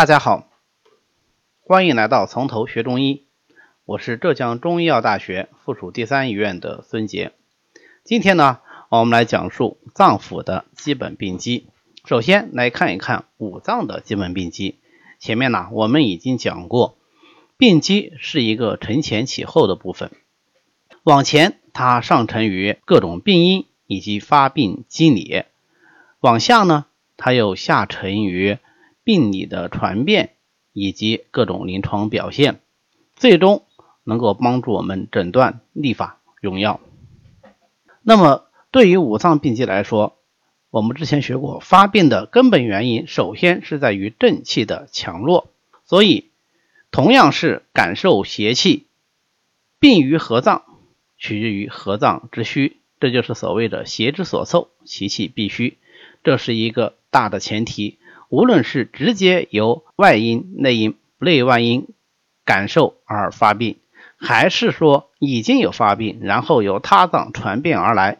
大家好，欢迎来到从头学中医。我是浙江中医药大学附属第三医院的孙杰。今天呢，我们来讲述脏腑的基本病机。首先来看一看五脏的基本病机。前面呢，我们已经讲过，病机是一个承前启后的部分。往前，它上承于各种病因以及发病机理；往下呢，它又下沉于病理的传变以及各种临床表现，最终能够帮助我们诊断、立法、用药。那么，对于五脏病机来说，我们之前学过，发病的根本原因首先是在于正气的强弱。所以，同样是感受邪气，病于何脏，取决于何脏之虚，这就是所谓的邪之所凑，其气必虚，这是一个大的前提。无论是直接由外因、内因、内外因感受而发病，还是说已经有发病，然后由他脏传变而来，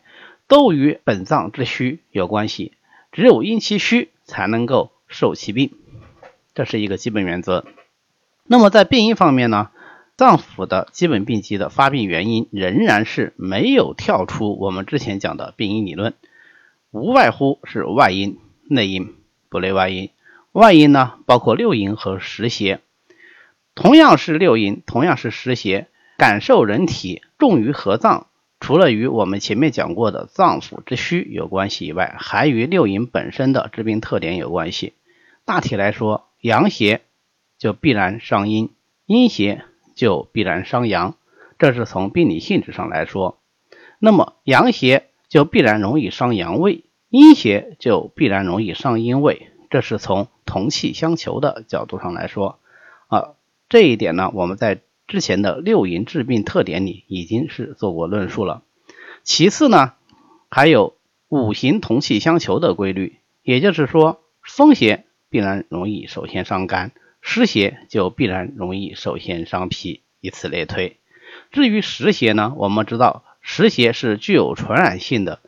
都与本脏之虚有关系。只有因其虚，才能够受其病，这是一个基本原则。那么在病因方面呢，脏腑的基本病机的发病原因仍然是没有跳出我们之前讲的病因理论，无外乎是外因、内因。不内外因，外因呢包括六淫和湿邪。同样是六淫，同样是湿邪，感受人体重于何脏，除了与我们前面讲过的脏腑之虚有关系以外，还与六淫本身的致病特点有关系。大体来说，阳邪就必然伤阴，阴邪就必然伤阳，这是从病理性质上来说。那么阳邪就必然容易伤阳胃。阴邪就必然容易伤阴胃，这是从同气相求的角度上来说啊。这一点呢，我们在之前的六淫治病特点里已经是做过论述了。其次呢，还有五行同气相求的规律，也就是说，风邪必然容易首先伤肝，湿邪就必然容易首先伤脾，以此类推。至于湿邪呢，我们知道湿邪是具有传染性的。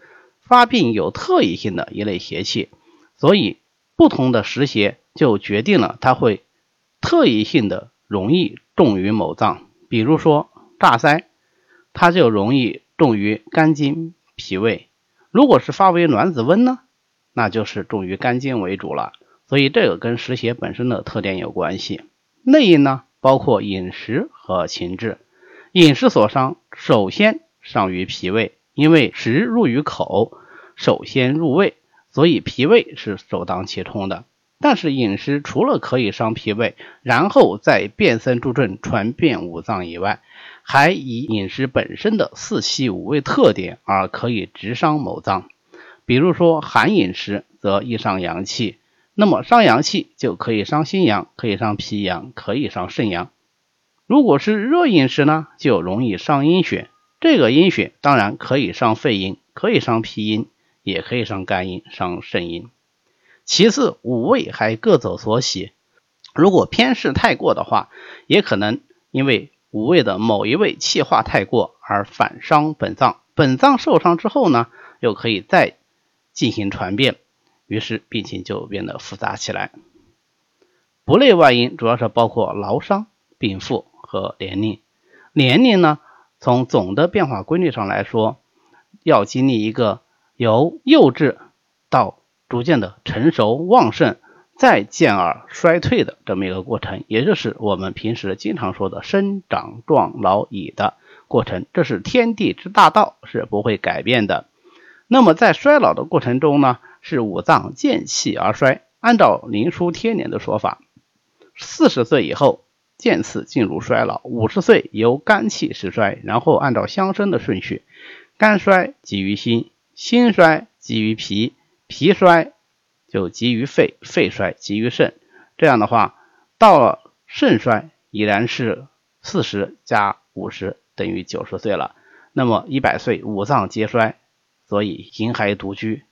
发病有特异性的一类邪气，所以不同的湿邪就决定了它会特异性的容易重于某脏。比如说炸腮，它就容易重于肝经、脾胃；如果是发为卵子温呢，那就是重于肝经为主了。所以这个跟湿邪本身的特点有关系。内因呢，包括饮食和情志。饮食所伤，首先伤于脾胃，因为食入于口。首先入胃，所以脾胃是首当其冲的。但是饮食除了可以伤脾胃，然后再变森助症传遍五脏以外，还以饮食本身的四气五味特点而可以直伤某脏。比如说寒饮食则易伤阳气，那么伤阳气就可以伤心阳，可以伤脾阳，可以伤肾阳。如果是热饮食呢，就容易伤阴血。这个阴血当然可以伤肺阴，可以伤脾阴。也可以伤肝阴、伤肾阴。其次，五味还各走所喜，如果偏嗜太过的话，也可能因为五味的某一味气化太过而反伤本脏。本脏受伤之后呢，又可以再进行传变，于是病情就变得复杂起来。不内外因主要是包括劳伤、禀赋和年龄。年龄呢，从总的变化规律上来说，要经历一个。由幼稚到逐渐的成熟旺盛，再渐而衰退的这么一个过程，也就是我们平时经常说的生长壮老已的过程，这是天地之大道，是不会改变的。那么在衰老的过程中呢，是五脏渐气而衰。按照灵枢天年的说法，四十岁以后渐次进入衰老，五十岁由肝气始衰，然后按照相生的顺序，肝衰即于心。心衰积于脾，脾衰就积于肺，肺衰积于肾。这样的话，到了肾衰已然是四十加五十等于九十岁了。那么一百岁五脏皆衰，所以形骸独居，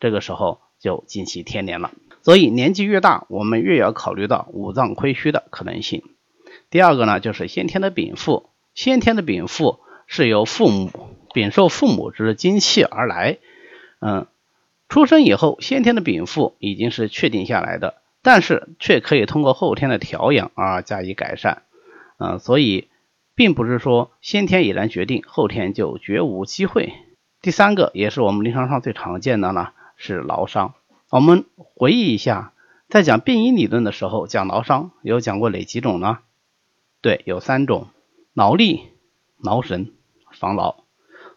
这个时候就近期天年了。所以年纪越大，我们越要考虑到五脏亏虚的可能性。第二个呢，就是先天的禀赋，先天的禀赋是由父母。禀受父母之精气而来，嗯，出生以后先天的禀赋已经是确定下来的，但是却可以通过后天的调养而加以改善。嗯，所以并不是说先天已然决定，后天就绝无机会。第三个也是我们临床上最常见的呢，是劳伤。我们回忆一下，在讲病因理论的时候，讲劳伤有讲过哪几种呢？对，有三种：劳力、劳神、防劳。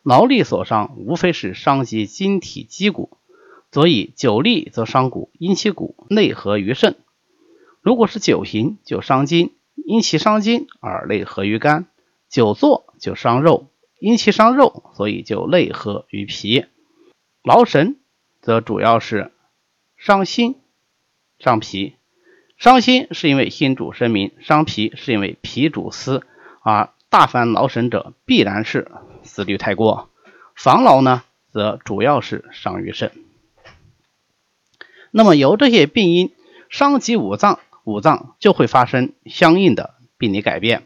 劳力所伤，无非是伤及筋体肌骨，所以久立则伤骨，因其骨内合于肾；如果是久行，就伤筋，因其伤筋而内合于肝；久坐就伤肉。因其伤肉，所以就内合于脾。劳神则主要是伤心、伤脾。伤心是因为心主生民，伤脾是因为脾主思。而大凡劳神者，必然是思虑太过。防劳呢，则主要是伤于肾。那么由这些病因伤及五脏，五脏就会发生相应的病理改变。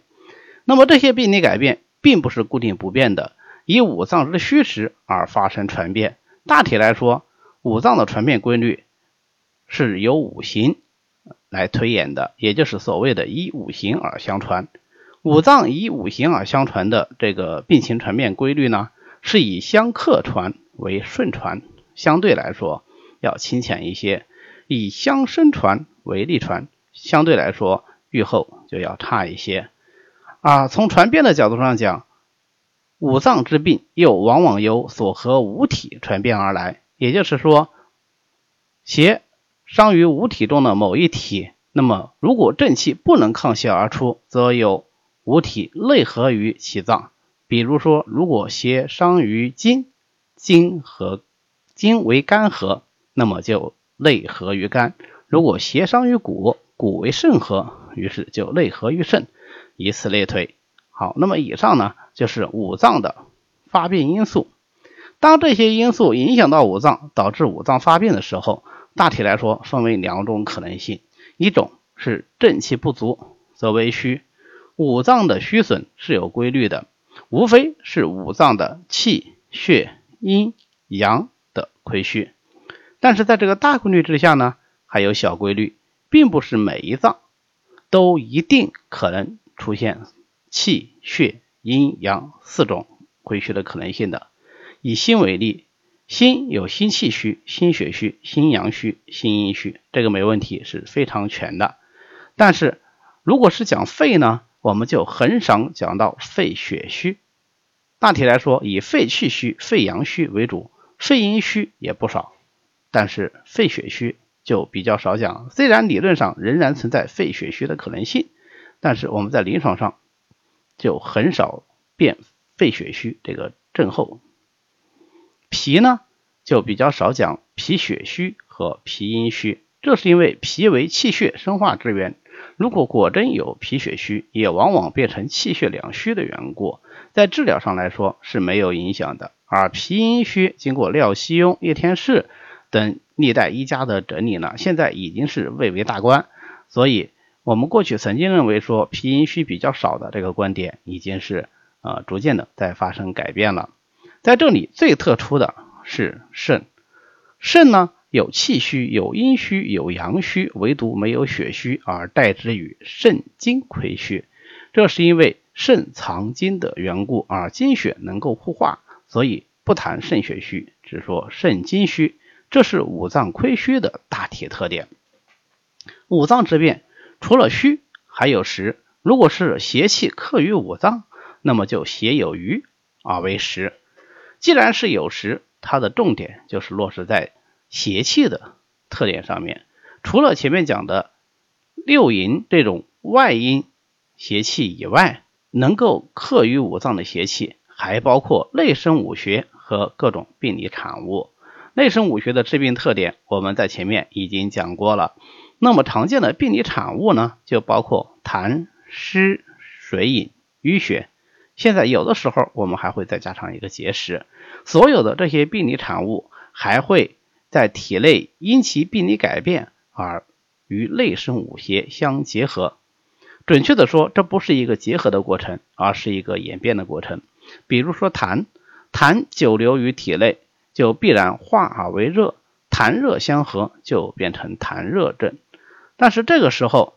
那么这些病理改变。并不是固定不变的，以五脏之虚实而发生传变。大体来说，五脏的传变规律是由五行来推演的，也就是所谓的依五行而相传。五脏以五行而相传的这个病情传变规律呢，是以相克传为顺传，相对来说要清浅一些；以相生传为逆传，相对来说愈后就要差一些。啊，从传变的角度上讲，五脏之病又往往由所合五体传变而来。也就是说，邪伤于五体中的某一体，那么如果正气不能抗邪而出，则有五体内合于其脏。比如说，如果邪伤于筋，筋和筋为肝合，那么就内合于肝；如果邪伤于骨，骨为肾合，于是就内合于肾。以此类推，好，那么以上呢就是五脏的发病因素。当这些因素影响到五脏，导致五脏发病的时候，大体来说分为两种可能性：一种是正气不足则为虚，五脏的虚损是有规律的，无非是五脏的气血阴阳的亏虚。但是在这个大规律之下呢，还有小规律，并不是每一脏都一定可能。出现气血阴阳四种亏虚的可能性的。以心为例，心有心气虚、心血虚、心阳虚、心阴虚，这个没问题，是非常全的。但是如果是讲肺呢，我们就很少讲到肺血虚。大体来说，以肺气虚、肺阳虚为主，肺阴虚也不少，但是肺血虚就比较少讲。虽然理论上仍然存在肺血虚的可能性。但是我们在临床上就很少辨肺血虚这个症候，脾呢就比较少讲脾血虚和脾阴虚，这是因为脾为气血生化之源，如果果真有脾血虚，也往往变成气血两虚的缘故，在治疗上来说是没有影响的。而脾阴虚经过廖希雍、叶天士等历代医家的整理呢，现在已经是蔚为大观，所以。我们过去曾经认为说脾阴虚比较少的这个观点，已经是呃逐渐的在发生改变了。在这里最特殊的是肾，肾呢有气虚、有阴虚、有阳虚，唯独没有血虚，而代之于肾精亏虚。这是因为肾藏精的缘故，而精血能够互化，所以不谈肾血虚，只说肾精虚。这是五脏亏虚的大体特点。五脏之变。除了虚，还有实。如果是邪气克于五脏，那么就邪有余而为实。既然是有实，它的重点就是落实在邪气的特点上面。除了前面讲的六淫这种外因邪气以外，能够克于五脏的邪气，还包括内生五穴和各种病理产物。内生五穴的治病特点，我们在前面已经讲过了。那么常见的病理产物呢，就包括痰湿水饮淤血。现在有的时候我们还会再加上一个结石。所有的这些病理产物还会在体内因其病理改变而与内生五邪相结合。准确的说，这不是一个结合的过程，而是一个演变的过程。比如说痰，痰久留于体内，就必然化而为热，痰热相合就变成痰热症。但是这个时候，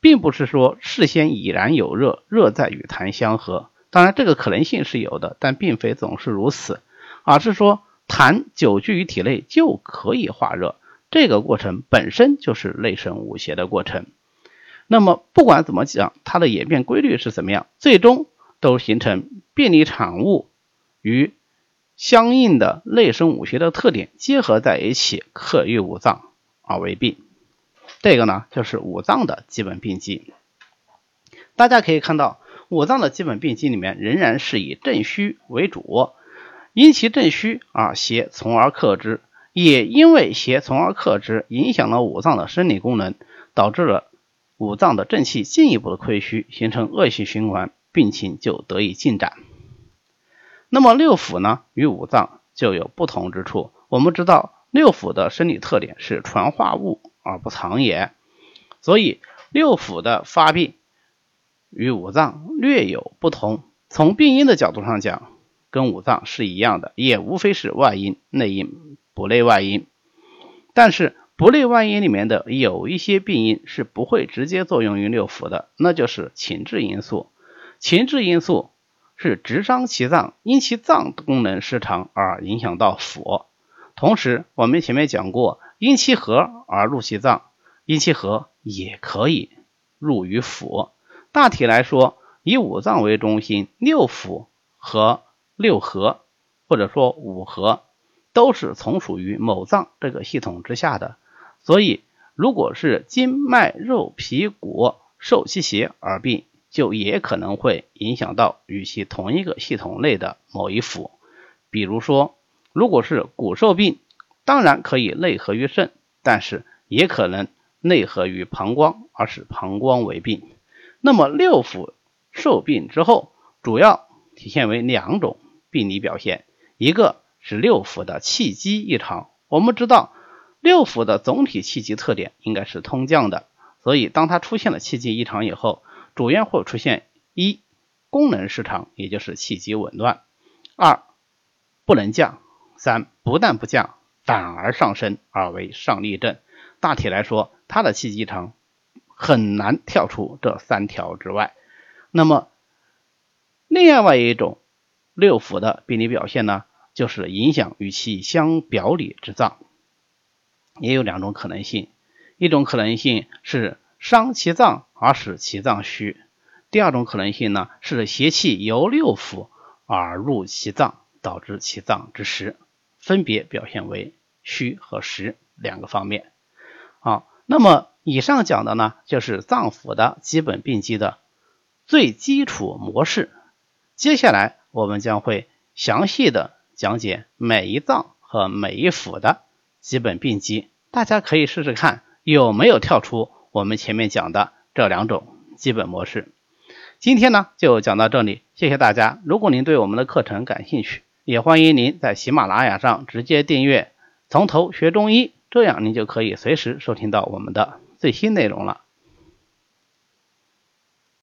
并不是说事先已然有热，热在与痰相合。当然，这个可能性是有的，但并非总是如此，而是说痰久居于体内就可以化热，这个过程本身就是内生五邪的过程。那么不管怎么讲，它的演变规律是怎么样，最终都形成病理产物与相应的内生五邪的特点结合在一起，克郁五脏而为病。这个呢，就是五脏的基本病机。大家可以看到。五脏的基本病机里面仍然是以正虚为主，因其正虚啊，邪从而克之，也因为邪从而克之，影响了五脏的生理功能，导致了五脏的正气进一步的亏虚，形成恶性循环，病情就得以进展。那么六腑呢，与五脏就有不同之处。我们知道六腑的生理特点是传化物而不藏也，所以六腑的发病。与五脏略有不同，从病因的角度上讲，跟五脏是一样的，也无非是外因、内因、不内外因。但是不内外因里面的有一些病因是不会直接作用于六腑的，那就是情志因素。情志因素是直伤其脏，因其脏功能失常而影响到腑。同时，我们前面讲过，因其和而入其脏，因其和也可以入于腑。大体来说，以五脏为中心，六腑和六合，或者说五合，都是从属于某脏这个系统之下的。所以，如果是筋脉肉皮骨受其邪而病，就也可能会影响到与其同一个系统内的某一腑。比如说，如果是骨受病，当然可以内合于肾，但是也可能内合于膀胱，而使膀胱为病。那么六腑受病之后，主要体现为两种病理表现，一个是六腑的气机异常。我们知道六腑的总体气机特点应该是通降的，所以当它出现了气机异常以后，主要会出现一功能失常，也就是气机紊乱；二不能降；三不但不降，反而上升，而为上逆症。大体来说，它的气机异常。很难跳出这三条之外。那么，另外一种六腑的病理表现呢，就是影响与其相表里之脏，也有两种可能性。一种可能性是伤其脏而使其脏虚；第二种可能性呢，是邪气由六腑而入其脏，导致其脏之实。分别表现为虚和实两个方面。好，那么。以上讲的呢，就是脏腑的基本病机的最基础模式。接下来我们将会详细的讲解每一脏和每一腑的基本病机，大家可以试试看有没有跳出我们前面讲的这两种基本模式。今天呢就讲到这里，谢谢大家。如果您对我们的课程感兴趣，也欢迎您在喜马拉雅上直接订阅《从头学中医》，这样您就可以随时收听到我们的。最新内容了。